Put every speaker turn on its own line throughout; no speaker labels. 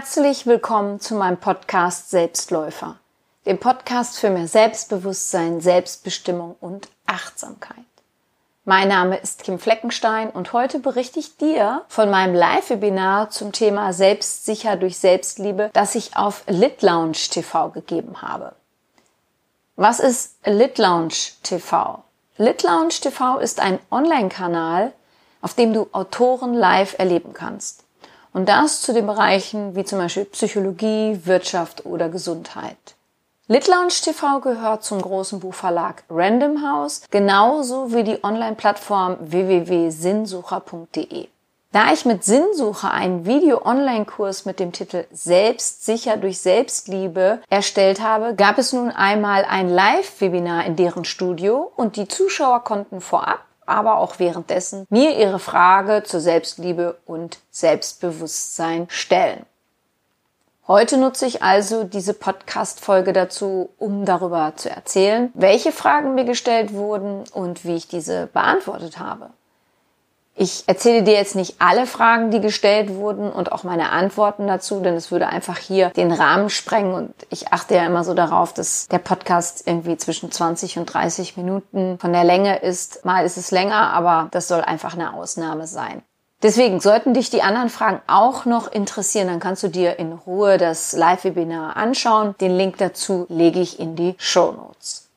Herzlich willkommen zu meinem Podcast Selbstläufer, dem Podcast für mehr Selbstbewusstsein, Selbstbestimmung und Achtsamkeit. Mein Name ist Kim Fleckenstein und heute berichte ich dir von meinem Live-Webinar zum Thema Selbstsicher durch Selbstliebe, das ich auf Lit TV gegeben habe. Was ist Lit Lounge TV? Lit TV ist ein Online-Kanal, auf dem du Autoren live erleben kannst. Und das zu den Bereichen wie zum Beispiel Psychologie, Wirtschaft oder Gesundheit. Lit Lounge TV gehört zum großen Buchverlag Random House, genauso wie die Online-Plattform www.sinnsucher.de. Da ich mit Sinnsucher einen Video-Online-Kurs mit dem Titel Selbstsicher durch Selbstliebe erstellt habe, gab es nun einmal ein Live-Webinar in deren Studio und die Zuschauer konnten vorab aber auch währenddessen mir ihre Frage zur Selbstliebe und Selbstbewusstsein stellen. Heute nutze ich also diese Podcast-Folge dazu, um darüber zu erzählen, welche Fragen mir gestellt wurden und wie ich diese beantwortet habe. Ich erzähle dir jetzt nicht alle Fragen, die gestellt wurden und auch meine Antworten dazu, denn es würde einfach hier den Rahmen sprengen und ich achte ja immer so darauf, dass der Podcast irgendwie zwischen 20 und 30 Minuten von der Länge ist. Mal ist es länger, aber das soll einfach eine Ausnahme sein. Deswegen sollten dich die anderen Fragen auch noch interessieren, dann kannst du dir in Ruhe das Live-Webinar anschauen. Den Link dazu lege ich in die Show Notes.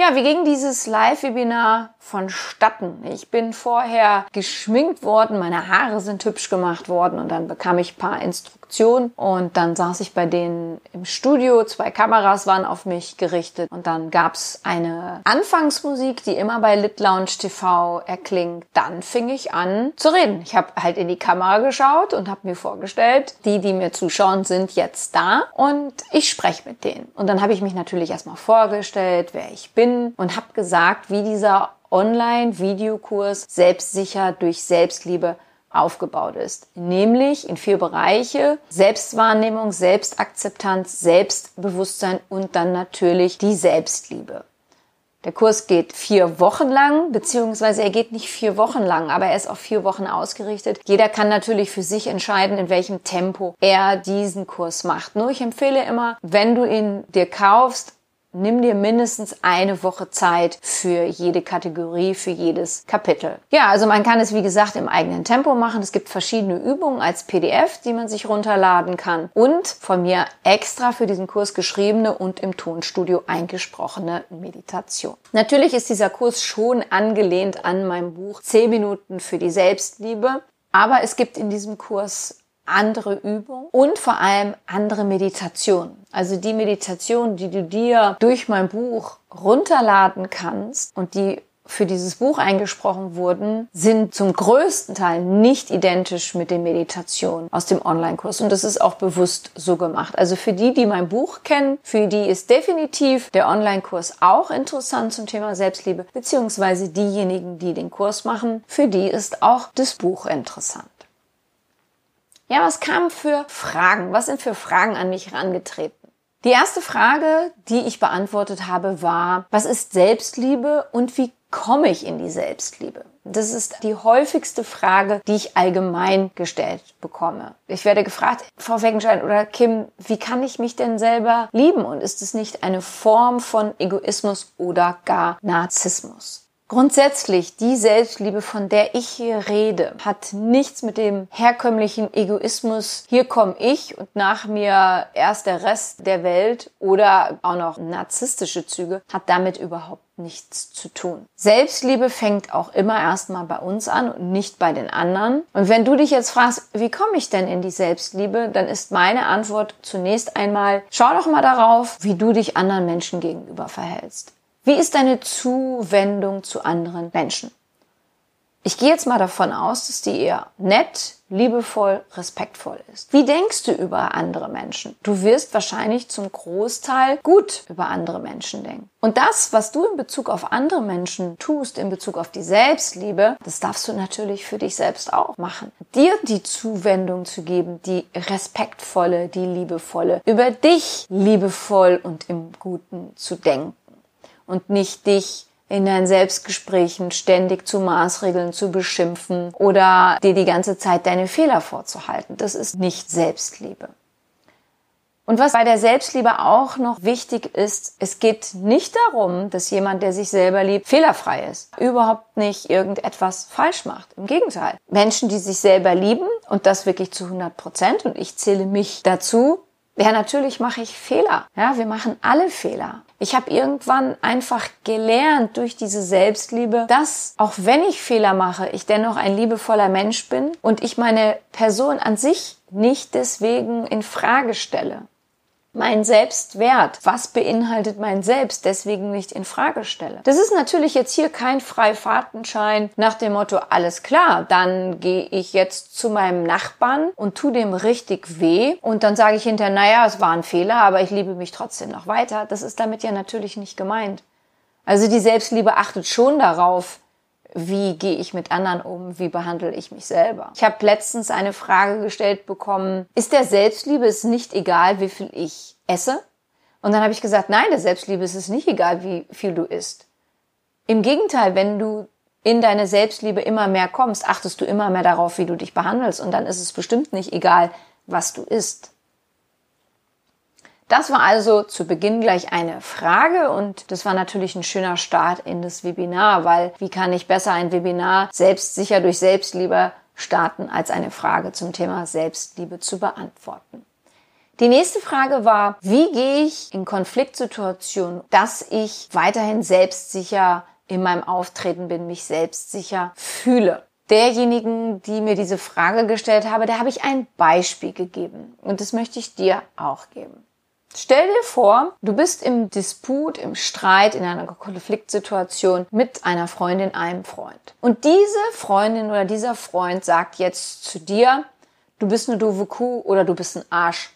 Ja, wie ging dieses Live-Webinar vonstatten? Ich bin vorher geschminkt worden, meine Haare sind hübsch gemacht worden und dann bekam ich paar Instruktionen und dann saß ich bei denen im Studio, zwei Kameras waren auf mich gerichtet und dann gab's eine Anfangsmusik, die immer bei Lit Lounge TV erklingt. Dann fing ich an zu reden. Ich habe halt in die Kamera geschaut und habe mir vorgestellt, die, die mir zuschauen, sind jetzt da und ich spreche mit denen. Und dann habe ich mich natürlich erstmal vorgestellt, wer ich bin bin und habe gesagt, wie dieser Online-Videokurs selbstsicher durch Selbstliebe aufgebaut ist. Nämlich in vier Bereiche. Selbstwahrnehmung, Selbstakzeptanz, Selbstbewusstsein und dann natürlich die Selbstliebe. Der Kurs geht vier Wochen lang, beziehungsweise er geht nicht vier Wochen lang, aber er ist auf vier Wochen ausgerichtet. Jeder kann natürlich für sich entscheiden, in welchem Tempo er diesen Kurs macht. Nur ich empfehle immer, wenn du ihn dir kaufst, Nimm dir mindestens eine Woche Zeit für jede Kategorie, für jedes Kapitel. Ja, also man kann es wie gesagt im eigenen Tempo machen. Es gibt verschiedene Übungen als PDF, die man sich runterladen kann und von mir extra für diesen Kurs geschriebene und im Tonstudio eingesprochene Meditation. Natürlich ist dieser Kurs schon angelehnt an mein Buch 10 Minuten für die Selbstliebe. Aber es gibt in diesem Kurs andere Übungen und vor allem andere Meditationen. Also die Meditation, die du dir durch mein Buch runterladen kannst und die für dieses Buch eingesprochen wurden, sind zum größten Teil nicht identisch mit den Meditationen aus dem Online-Kurs. Und das ist auch bewusst so gemacht. Also für die, die mein Buch kennen, für die ist definitiv der Online-Kurs auch interessant zum Thema Selbstliebe, beziehungsweise diejenigen, die den Kurs machen, für die ist auch das Buch interessant. Ja, was kamen für Fragen? Was sind für Fragen an mich herangetreten? Die erste Frage, die ich beantwortet habe, war, was ist Selbstliebe und wie komme ich in die Selbstliebe? Das ist die häufigste Frage, die ich allgemein gestellt bekomme. Ich werde gefragt, Frau Weckenschein oder Kim, wie kann ich mich denn selber lieben? Und ist es nicht eine Form von Egoismus oder gar Narzissmus? Grundsätzlich, die Selbstliebe, von der ich hier rede, hat nichts mit dem herkömmlichen Egoismus, hier komme ich und nach mir erst der Rest der Welt oder auch noch narzisstische Züge, hat damit überhaupt nichts zu tun. Selbstliebe fängt auch immer erstmal bei uns an und nicht bei den anderen. Und wenn du dich jetzt fragst, wie komme ich denn in die Selbstliebe, dann ist meine Antwort zunächst einmal, schau doch mal darauf, wie du dich anderen Menschen gegenüber verhältst. Wie ist deine Zuwendung zu anderen Menschen? Ich gehe jetzt mal davon aus, dass die eher nett, liebevoll, respektvoll ist. Wie denkst du über andere Menschen? Du wirst wahrscheinlich zum Großteil gut über andere Menschen denken. Und das, was du in Bezug auf andere Menschen tust, in Bezug auf die Selbstliebe, das darfst du natürlich für dich selbst auch machen. Dir die Zuwendung zu geben, die respektvolle, die liebevolle, über dich liebevoll und im Guten zu denken und nicht dich in deinen Selbstgesprächen ständig zu Maßregeln zu beschimpfen oder dir die ganze Zeit deine Fehler vorzuhalten. Das ist nicht Selbstliebe. Und was bei der Selbstliebe auch noch wichtig ist, es geht nicht darum, dass jemand, der sich selber liebt, fehlerfrei ist. Überhaupt nicht irgendetwas falsch macht. Im Gegenteil. Menschen, die sich selber lieben und das wirklich zu 100 Prozent und ich zähle mich dazu, ja, natürlich mache ich Fehler. Ja, wir machen alle Fehler. Ich habe irgendwann einfach gelernt durch diese Selbstliebe, dass auch wenn ich Fehler mache, ich dennoch ein liebevoller Mensch bin und ich meine Person an sich nicht deswegen in Frage stelle mein Selbstwert, was beinhaltet mein Selbst, deswegen nicht in Frage stelle. Das ist natürlich jetzt hier kein Freifahrtenschein nach dem Motto, alles klar, dann gehe ich jetzt zu meinem Nachbarn und tu dem richtig weh und dann sage ich hinterher, naja, es war ein Fehler, aber ich liebe mich trotzdem noch weiter. Das ist damit ja natürlich nicht gemeint. Also die Selbstliebe achtet schon darauf, wie gehe ich mit anderen um, wie behandle ich mich selber. Ich habe letztens eine Frage gestellt bekommen, ist der Selbstliebe es nicht egal, wie viel ich esse? Und dann habe ich gesagt, nein, der Selbstliebe ist es nicht egal, wie viel du isst. Im Gegenteil, wenn du in deine Selbstliebe immer mehr kommst, achtest du immer mehr darauf, wie du dich behandelst und dann ist es bestimmt nicht egal, was du isst. Das war also zu Beginn gleich eine Frage und das war natürlich ein schöner Start in das Webinar, weil wie kann ich besser ein Webinar selbstsicher durch Selbstliebe starten, als eine Frage zum Thema Selbstliebe zu beantworten. Die nächste Frage war, wie gehe ich in Konfliktsituationen, dass ich weiterhin selbstsicher in meinem Auftreten bin, mich selbstsicher fühle? Derjenigen, die mir diese Frage gestellt habe, der habe ich ein Beispiel gegeben und das möchte ich dir auch geben. Stell dir vor, du bist im Disput, im Streit, in einer Konfliktsituation mit einer Freundin, einem Freund. Und diese Freundin oder dieser Freund sagt jetzt zu dir, du bist eine doofe Kuh oder du bist ein Arsch.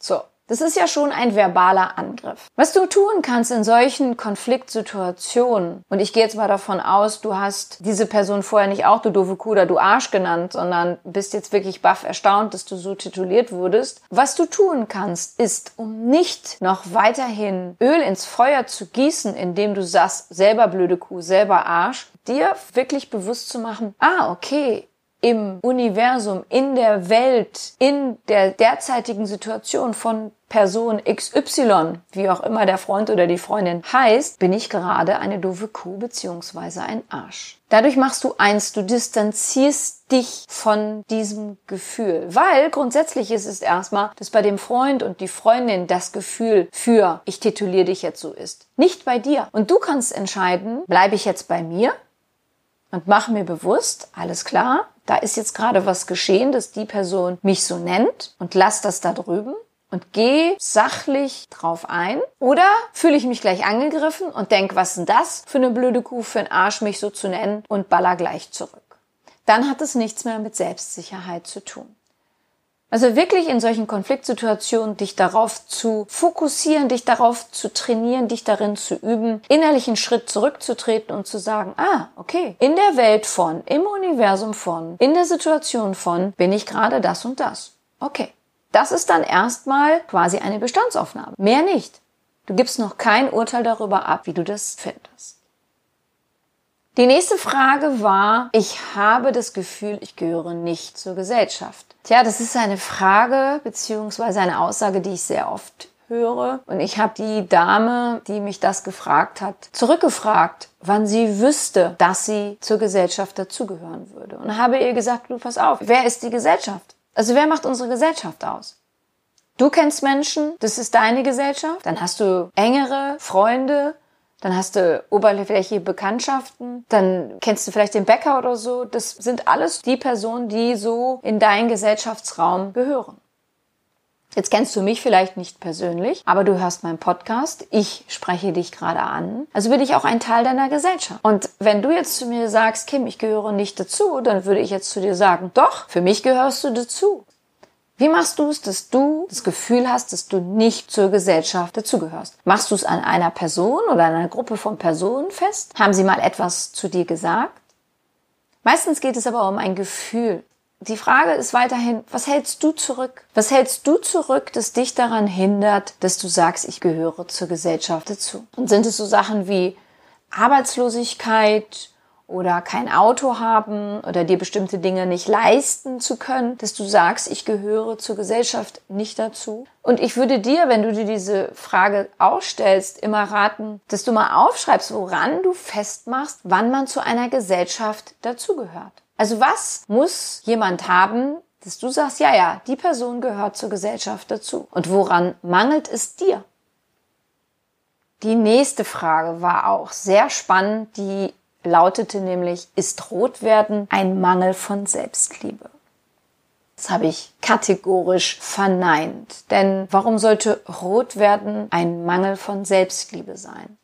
So. Das ist ja schon ein verbaler Angriff. Was du tun kannst in solchen Konfliktsituationen, und ich gehe jetzt mal davon aus, du hast diese Person vorher nicht auch du doofe Kuh oder du Arsch genannt, sondern bist jetzt wirklich baff erstaunt, dass du so tituliert wurdest. Was du tun kannst, ist, um nicht noch weiterhin Öl ins Feuer zu gießen, indem du sagst, selber blöde Kuh, selber Arsch, dir wirklich bewusst zu machen, ah, okay, im Universum, in der Welt, in der derzeitigen Situation von Person XY, wie auch immer der Freund oder die Freundin heißt, bin ich gerade eine doofe Kuh beziehungsweise ein Arsch. Dadurch machst du eins, du distanzierst dich von diesem Gefühl, weil grundsätzlich ist es erstmal, dass bei dem Freund und die Freundin das Gefühl für ich tituliere dich jetzt so ist, nicht bei dir. Und du kannst entscheiden, bleibe ich jetzt bei mir und mache mir bewusst, alles klar, da ist jetzt gerade was geschehen, dass die Person mich so nennt und lass das da drüben und geh sachlich drauf ein. Oder fühle ich mich gleich angegriffen und denk, was denn das für eine blöde Kuh, für einen Arsch, mich so zu nennen und baller gleich zurück. Dann hat es nichts mehr mit Selbstsicherheit zu tun. Also wirklich in solchen Konfliktsituationen dich darauf zu fokussieren, dich darauf zu trainieren, dich darin zu üben, innerlich einen Schritt zurückzutreten und zu sagen, ah, okay, in der Welt von, im Universum von, in der Situation von bin ich gerade das und das. Okay. Das ist dann erstmal quasi eine Bestandsaufnahme. Mehr nicht. Du gibst noch kein Urteil darüber ab, wie du das findest. Die nächste Frage war, ich habe das Gefühl, ich gehöre nicht zur Gesellschaft. Tja, das ist eine Frage beziehungsweise eine Aussage, die ich sehr oft höre. Und ich habe die Dame, die mich das gefragt hat, zurückgefragt, wann sie wüsste, dass sie zur Gesellschaft dazugehören würde. Und habe ihr gesagt, du pass auf, wer ist die Gesellschaft? Also wer macht unsere Gesellschaft aus? Du kennst Menschen, das ist deine Gesellschaft, dann hast du engere Freunde, dann hast du oberflächliche Bekanntschaften, dann kennst du vielleicht den Bäcker oder so. Das sind alles die Personen, die so in deinen Gesellschaftsraum gehören. Jetzt kennst du mich vielleicht nicht persönlich, aber du hörst meinen Podcast. Ich spreche dich gerade an. Also bin ich auch ein Teil deiner Gesellschaft. Und wenn du jetzt zu mir sagst, Kim, ich gehöre nicht dazu, dann würde ich jetzt zu dir sagen, doch, für mich gehörst du dazu. Wie machst du es, dass du das Gefühl hast, dass du nicht zur Gesellschaft dazugehörst? Machst du es an einer Person oder an einer Gruppe von Personen fest? Haben sie mal etwas zu dir gesagt? Meistens geht es aber um ein Gefühl. Die Frage ist weiterhin, was hältst du zurück? Was hältst du zurück, das dich daran hindert, dass du sagst, ich gehöre zur Gesellschaft dazu? Und sind es so Sachen wie Arbeitslosigkeit oder kein Auto haben oder dir bestimmte Dinge nicht leisten zu können, dass du sagst, ich gehöre zur Gesellschaft nicht dazu. Und ich würde dir, wenn du dir diese Frage ausstellst, immer raten, dass du mal aufschreibst, woran du festmachst, wann man zu einer Gesellschaft dazugehört. Also was muss jemand haben, dass du sagst, ja, ja, die Person gehört zur Gesellschaft dazu. Und woran mangelt es dir? Die nächste Frage war auch sehr spannend. Die lautete nämlich, ist Rotwerden ein Mangel von Selbstliebe? Das habe ich kategorisch verneint. Denn warum sollte Rotwerden ein Mangel von Selbstliebe sein?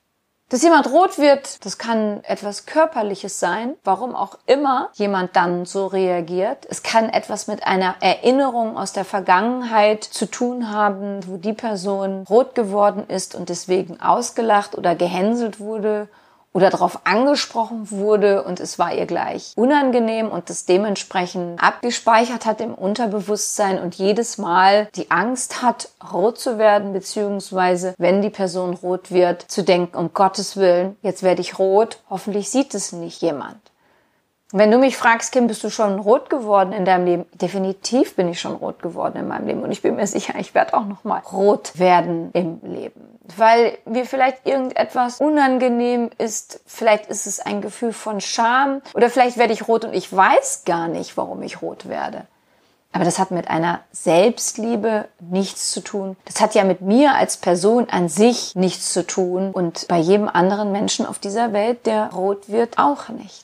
Dass jemand rot wird, das kann etwas Körperliches sein, warum auch immer jemand dann so reagiert. Es kann etwas mit einer Erinnerung aus der Vergangenheit zu tun haben, wo die Person rot geworden ist und deswegen ausgelacht oder gehänselt wurde oder darauf angesprochen wurde und es war ihr gleich unangenehm und das dementsprechend abgespeichert hat im Unterbewusstsein und jedes Mal die Angst hat, rot zu werden, beziehungsweise wenn die Person rot wird, zu denken, um Gottes Willen, jetzt werde ich rot, hoffentlich sieht es nicht jemand. Wenn du mich fragst, Kim, bist du schon rot geworden in deinem Leben? Definitiv bin ich schon rot geworden in meinem Leben und ich bin mir sicher, ich werde auch noch mal rot werden im Leben, weil mir vielleicht irgendetwas unangenehm ist, vielleicht ist es ein Gefühl von Scham oder vielleicht werde ich rot und ich weiß gar nicht, warum ich rot werde. Aber das hat mit einer Selbstliebe nichts zu tun. Das hat ja mit mir als Person an sich nichts zu tun und bei jedem anderen Menschen auf dieser Welt, der rot wird, auch nicht.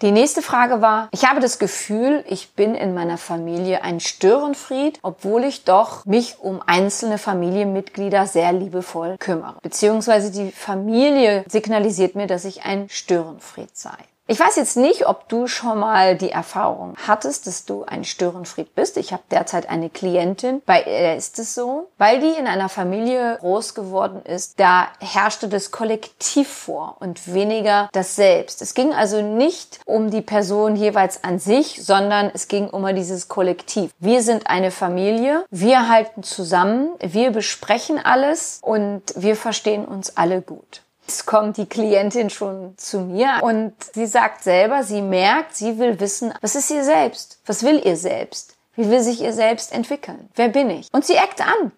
Die nächste Frage war, ich habe das Gefühl, ich bin in meiner Familie ein Störenfried, obwohl ich doch mich um einzelne Familienmitglieder sehr liebevoll kümmere. Beziehungsweise die Familie signalisiert mir, dass ich ein Störenfried sei. Ich weiß jetzt nicht, ob du schon mal die Erfahrung hattest, dass du ein Störenfried bist. Ich habe derzeit eine Klientin, bei der ist es so, weil die in einer Familie groß geworden ist, da herrschte das Kollektiv vor und weniger das Selbst. Es ging also nicht um die Person jeweils an sich, sondern es ging um dieses Kollektiv. Wir sind eine Familie, wir halten zusammen, wir besprechen alles und wir verstehen uns alle gut. Kommt die Klientin schon zu mir und sie sagt selber, sie merkt, sie will wissen, was ist ihr selbst? Was will ihr selbst? Wie will sich ihr selbst entwickeln? Wer bin ich? Und sie eckt an.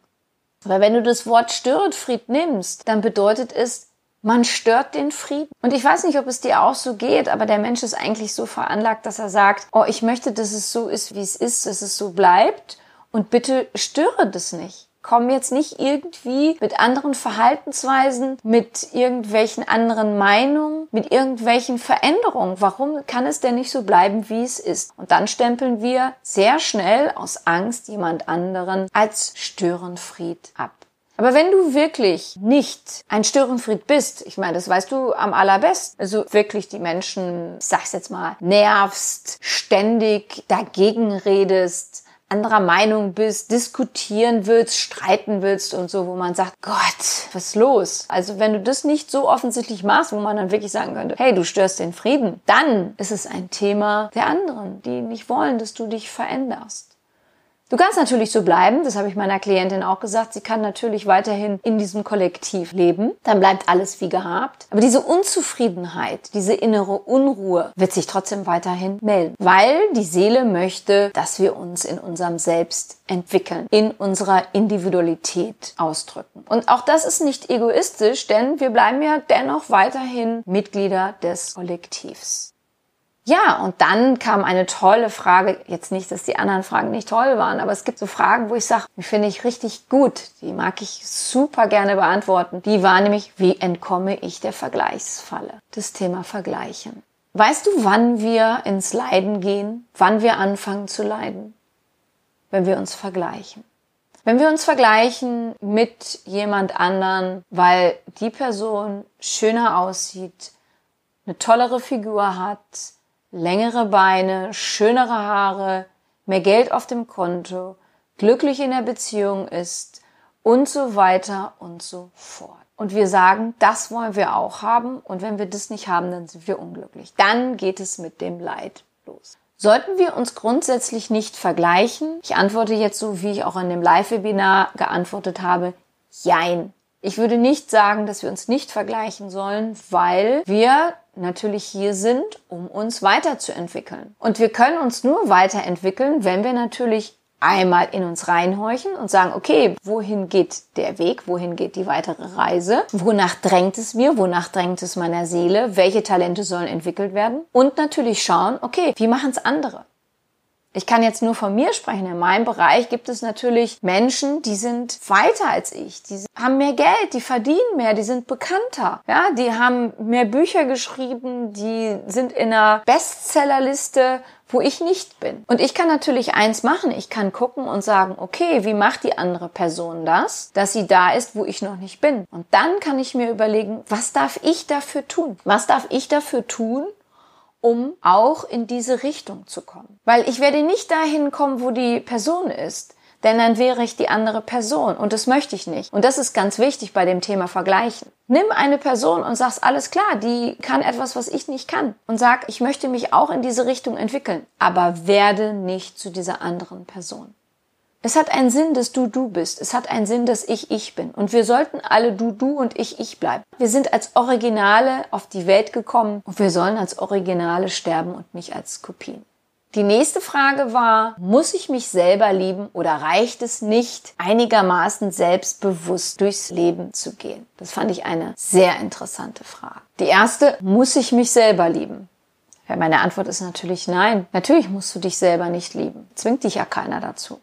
Weil wenn du das Wort Störenfried nimmst, dann bedeutet es, man stört den Frieden. Und ich weiß nicht, ob es dir auch so geht, aber der Mensch ist eigentlich so veranlagt, dass er sagt, oh, ich möchte, dass es so ist, wie es ist, dass es so bleibt und bitte störe das nicht kommen jetzt nicht irgendwie mit anderen Verhaltensweisen, mit irgendwelchen anderen Meinungen, mit irgendwelchen Veränderungen. Warum kann es denn nicht so bleiben, wie es ist? Und dann stempeln wir sehr schnell aus Angst jemand anderen als Störenfried ab. Aber wenn du wirklich nicht ein Störenfried bist, ich meine, das weißt du am allerbesten, also wirklich die Menschen, sag's jetzt mal, nervst, ständig dagegen redest, anderer Meinung bist, diskutieren willst, streiten willst und so, wo man sagt, Gott, was ist los? Also wenn du das nicht so offensichtlich machst, wo man dann wirklich sagen könnte, hey, du störst den Frieden, dann ist es ein Thema der anderen, die nicht wollen, dass du dich veränderst. Du kannst natürlich so bleiben, das habe ich meiner Klientin auch gesagt. Sie kann natürlich weiterhin in diesem Kollektiv leben. Dann bleibt alles wie gehabt. Aber diese Unzufriedenheit, diese innere Unruhe wird sich trotzdem weiterhin melden, weil die Seele möchte, dass wir uns in unserem Selbst entwickeln, in unserer Individualität ausdrücken. Und auch das ist nicht egoistisch, denn wir bleiben ja dennoch weiterhin Mitglieder des Kollektivs. Ja, und dann kam eine tolle Frage. Jetzt nicht, dass die anderen Fragen nicht toll waren, aber es gibt so Fragen, wo ich sage, die finde ich richtig gut. Die mag ich super gerne beantworten. Die war nämlich, wie entkomme ich der Vergleichsfalle? Das Thema Vergleichen. Weißt du, wann wir ins Leiden gehen? Wann wir anfangen zu leiden? Wenn wir uns vergleichen. Wenn wir uns vergleichen mit jemand anderen, weil die Person schöner aussieht, eine tollere Figur hat, längere Beine, schönere Haare, mehr Geld auf dem Konto, glücklich in der Beziehung ist und so weiter und so fort. Und wir sagen, das wollen wir auch haben und wenn wir das nicht haben, dann sind wir unglücklich. Dann geht es mit dem Leid los. Sollten wir uns grundsätzlich nicht vergleichen? Ich antworte jetzt so, wie ich auch in dem Live-Webinar geantwortet habe. Jein. Ich würde nicht sagen, dass wir uns nicht vergleichen sollen, weil wir natürlich hier sind, um uns weiterzuentwickeln. Und wir können uns nur weiterentwickeln, wenn wir natürlich einmal in uns reinhorchen und sagen, okay, wohin geht der Weg, wohin geht die weitere Reise, wonach drängt es mir, wonach drängt es meiner Seele, welche Talente sollen entwickelt werden? Und natürlich schauen, okay, wie machen es andere? Ich kann jetzt nur von mir sprechen. In meinem Bereich gibt es natürlich Menschen, die sind weiter als ich. Die haben mehr Geld, die verdienen mehr, die sind bekannter. Ja, die haben mehr Bücher geschrieben, die sind in einer Bestsellerliste, wo ich nicht bin. Und ich kann natürlich eins machen. Ich kann gucken und sagen, okay, wie macht die andere Person das, dass sie da ist, wo ich noch nicht bin? Und dann kann ich mir überlegen, was darf ich dafür tun? Was darf ich dafür tun, um auch in diese Richtung zu kommen. Weil ich werde nicht dahin kommen, wo die Person ist, denn dann wäre ich die andere Person und das möchte ich nicht. Und das ist ganz wichtig bei dem Thema Vergleichen. Nimm eine Person und sagst, alles klar, die kann etwas, was ich nicht kann. Und sag, ich möchte mich auch in diese Richtung entwickeln, aber werde nicht zu dieser anderen Person. Es hat einen Sinn, dass du du bist. Es hat einen Sinn, dass ich ich bin. Und wir sollten alle du du und ich ich bleiben. Wir sind als Originale auf die Welt gekommen und wir sollen als Originale sterben und nicht als Kopien. Die nächste Frage war, muss ich mich selber lieben oder reicht es nicht, einigermaßen selbstbewusst durchs Leben zu gehen? Das fand ich eine sehr interessante Frage. Die erste, muss ich mich selber lieben? Ja, meine Antwort ist natürlich nein. Natürlich musst du dich selber nicht lieben. Zwingt dich ja keiner dazu.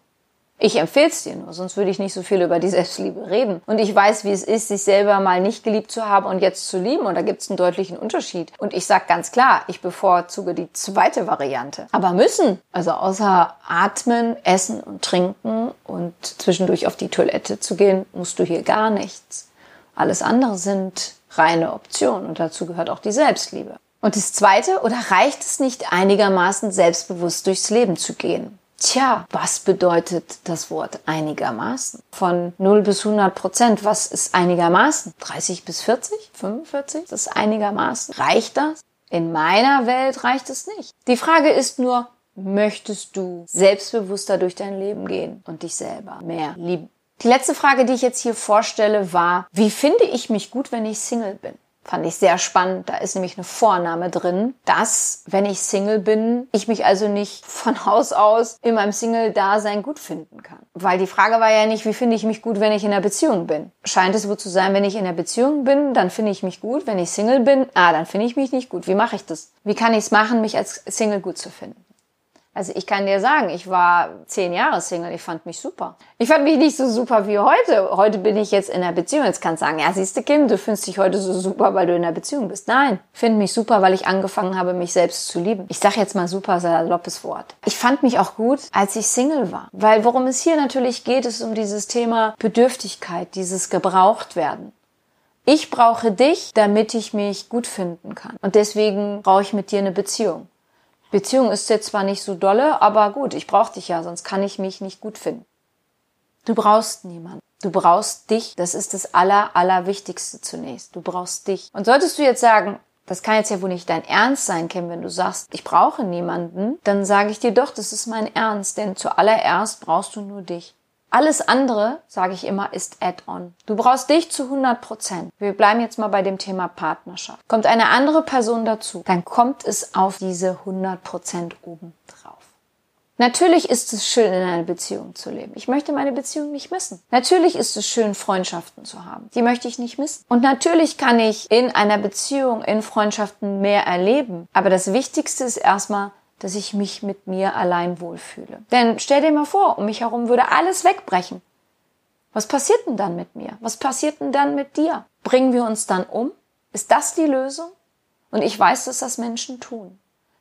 Ich empfehle es dir nur, sonst würde ich nicht so viel über die Selbstliebe reden. Und ich weiß, wie es ist, sich selber mal nicht geliebt zu haben und jetzt zu lieben. Und da gibt es einen deutlichen Unterschied. Und ich sage ganz klar, ich bevorzuge die zweite Variante. Aber müssen, also außer atmen, essen und trinken und zwischendurch auf die Toilette zu gehen, musst du hier gar nichts. Alles andere sind reine Optionen und dazu gehört auch die Selbstliebe. Und das Zweite, oder reicht es nicht einigermaßen selbstbewusst durchs Leben zu gehen? Tja, was bedeutet das Wort einigermaßen? Von 0 bis 100 Prozent, was ist einigermaßen? 30 bis 40? 45? Das ist einigermaßen. Reicht das? In meiner Welt reicht es nicht. Die Frage ist nur, möchtest du selbstbewusster durch dein Leben gehen und dich selber mehr lieben? Die letzte Frage, die ich jetzt hier vorstelle, war, wie finde ich mich gut, wenn ich Single bin? Fand ich sehr spannend. Da ist nämlich eine Vorname drin, dass, wenn ich Single bin, ich mich also nicht von Haus aus in meinem Single-Dasein gut finden kann. Weil die Frage war ja nicht, wie finde ich mich gut, wenn ich in einer Beziehung bin. Scheint es wohl zu sein, wenn ich in einer Beziehung bin, dann finde ich mich gut. Wenn ich Single bin, ah, dann finde ich mich nicht gut. Wie mache ich das? Wie kann ich es machen, mich als Single gut zu finden? Also ich kann dir sagen, ich war zehn Jahre Single, ich fand mich super. Ich fand mich nicht so super wie heute. Heute bin ich jetzt in einer Beziehung. Jetzt kannst du sagen, ja, siehst du, Kim, du findest dich heute so super, weil du in einer Beziehung bist. Nein, ich finde mich super, weil ich angefangen habe, mich selbst zu lieben. Ich sage jetzt mal super, saloppes Wort. Ich fand mich auch gut, als ich Single war. Weil worum es hier natürlich geht, ist um dieses Thema Bedürftigkeit, dieses Gebrauchtwerden. Ich brauche dich, damit ich mich gut finden kann. Und deswegen brauche ich mit dir eine Beziehung. Beziehung ist jetzt zwar nicht so dolle, aber gut, ich brauche dich ja, sonst kann ich mich nicht gut finden. Du brauchst niemanden. Du brauchst dich. Das ist das Aller, Allerwichtigste zunächst. Du brauchst dich. Und solltest du jetzt sagen, das kann jetzt ja wohl nicht dein Ernst sein, Kim, wenn du sagst, ich brauche niemanden, dann sage ich dir doch, das ist mein Ernst, denn zuallererst brauchst du nur dich. Alles andere, sage ich immer, ist Add-on. Du brauchst dich zu 100 Prozent. Wir bleiben jetzt mal bei dem Thema Partnerschaft. Kommt eine andere Person dazu, dann kommt es auf diese 100 Prozent oben drauf. Natürlich ist es schön, in einer Beziehung zu leben. Ich möchte meine Beziehung nicht missen. Natürlich ist es schön, Freundschaften zu haben. Die möchte ich nicht missen. Und natürlich kann ich in einer Beziehung, in Freundschaften mehr erleben. Aber das Wichtigste ist erstmal, dass ich mich mit mir allein wohlfühle. Denn stell dir mal vor, um mich herum würde alles wegbrechen. Was passiert denn dann mit mir? Was passiert denn dann mit dir? Bringen wir uns dann um? Ist das die Lösung? Und ich weiß, dass das Menschen tun.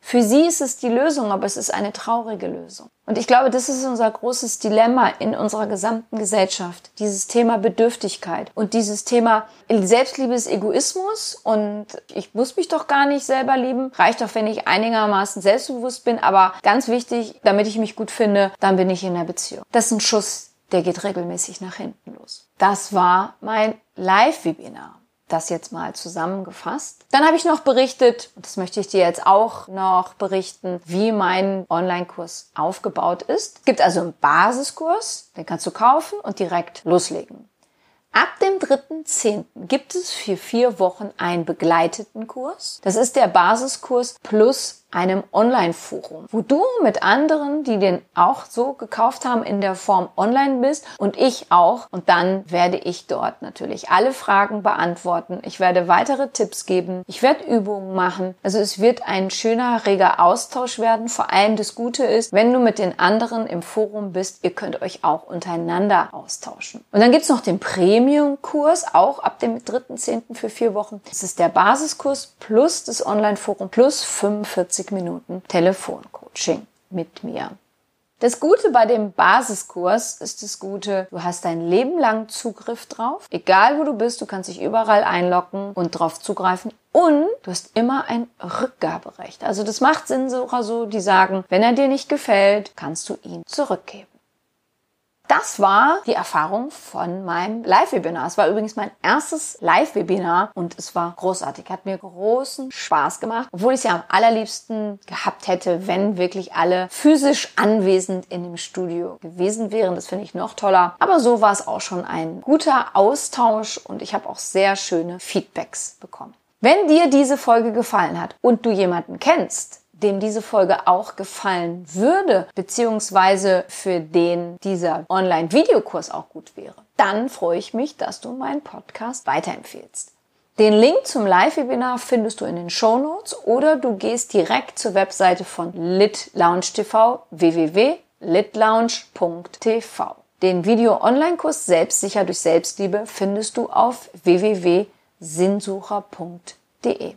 Für sie ist es die Lösung, aber es ist eine traurige Lösung. Und ich glaube, das ist unser großes Dilemma in unserer gesamten Gesellschaft. Dieses Thema Bedürftigkeit und dieses Thema Selbstliebe ist Egoismus und ich muss mich doch gar nicht selber lieben. Reicht doch, wenn ich einigermaßen selbstbewusst bin, aber ganz wichtig, damit ich mich gut finde, dann bin ich in der Beziehung. Das ist ein Schuss, der geht regelmäßig nach hinten los. Das war mein Live-Webinar das jetzt mal zusammengefasst. Dann habe ich noch berichtet, das möchte ich dir jetzt auch noch berichten, wie mein Online-Kurs aufgebaut ist. Es gibt also einen Basiskurs, den kannst du kaufen und direkt loslegen. Ab dem 3.10. gibt es für vier Wochen einen begleiteten Kurs. Das ist der Basiskurs plus einem Online-Forum, wo du mit anderen, die den auch so gekauft haben, in der Form online bist und ich auch. Und dann werde ich dort natürlich alle Fragen beantworten. Ich werde weitere Tipps geben. Ich werde Übungen machen. Also es wird ein schöner, reger Austausch werden. Vor allem das Gute ist, wenn du mit den anderen im Forum bist, ihr könnt euch auch untereinander austauschen. Und dann gibt's noch den Premium-Kurs, auch ab dem 3.10. für vier Wochen. Das ist der Basiskurs plus das Online-Forum plus 45 30 Minuten Telefoncoaching mit mir. Das Gute bei dem Basiskurs ist das Gute, du hast dein Leben lang Zugriff drauf. Egal wo du bist, du kannst dich überall einloggen und drauf zugreifen. Und du hast immer ein Rückgaberecht. Also das macht Sinnsucher so, die sagen, wenn er dir nicht gefällt, kannst du ihn zurückgeben. Das war die Erfahrung von meinem Live-Webinar. Es war übrigens mein erstes Live-Webinar und es war großartig. Hat mir großen Spaß gemacht, obwohl ich es ja am allerliebsten gehabt hätte, wenn wirklich alle physisch anwesend in dem Studio gewesen wären. Das finde ich noch toller. Aber so war es auch schon ein guter Austausch und ich habe auch sehr schöne Feedbacks bekommen. Wenn dir diese Folge gefallen hat und du jemanden kennst, dem diese Folge auch gefallen würde, beziehungsweise für den dieser Online-Videokurs auch gut wäre, dann freue ich mich, dass du meinen Podcast weiterempfehlst. Den Link zum Live-Webinar findest du in den Show Notes oder du gehst direkt zur Webseite von Lit TV www.litlounge.tv. Den Video-Online-Kurs Selbstsicher durch Selbstliebe findest du auf www.sinnsucher.de.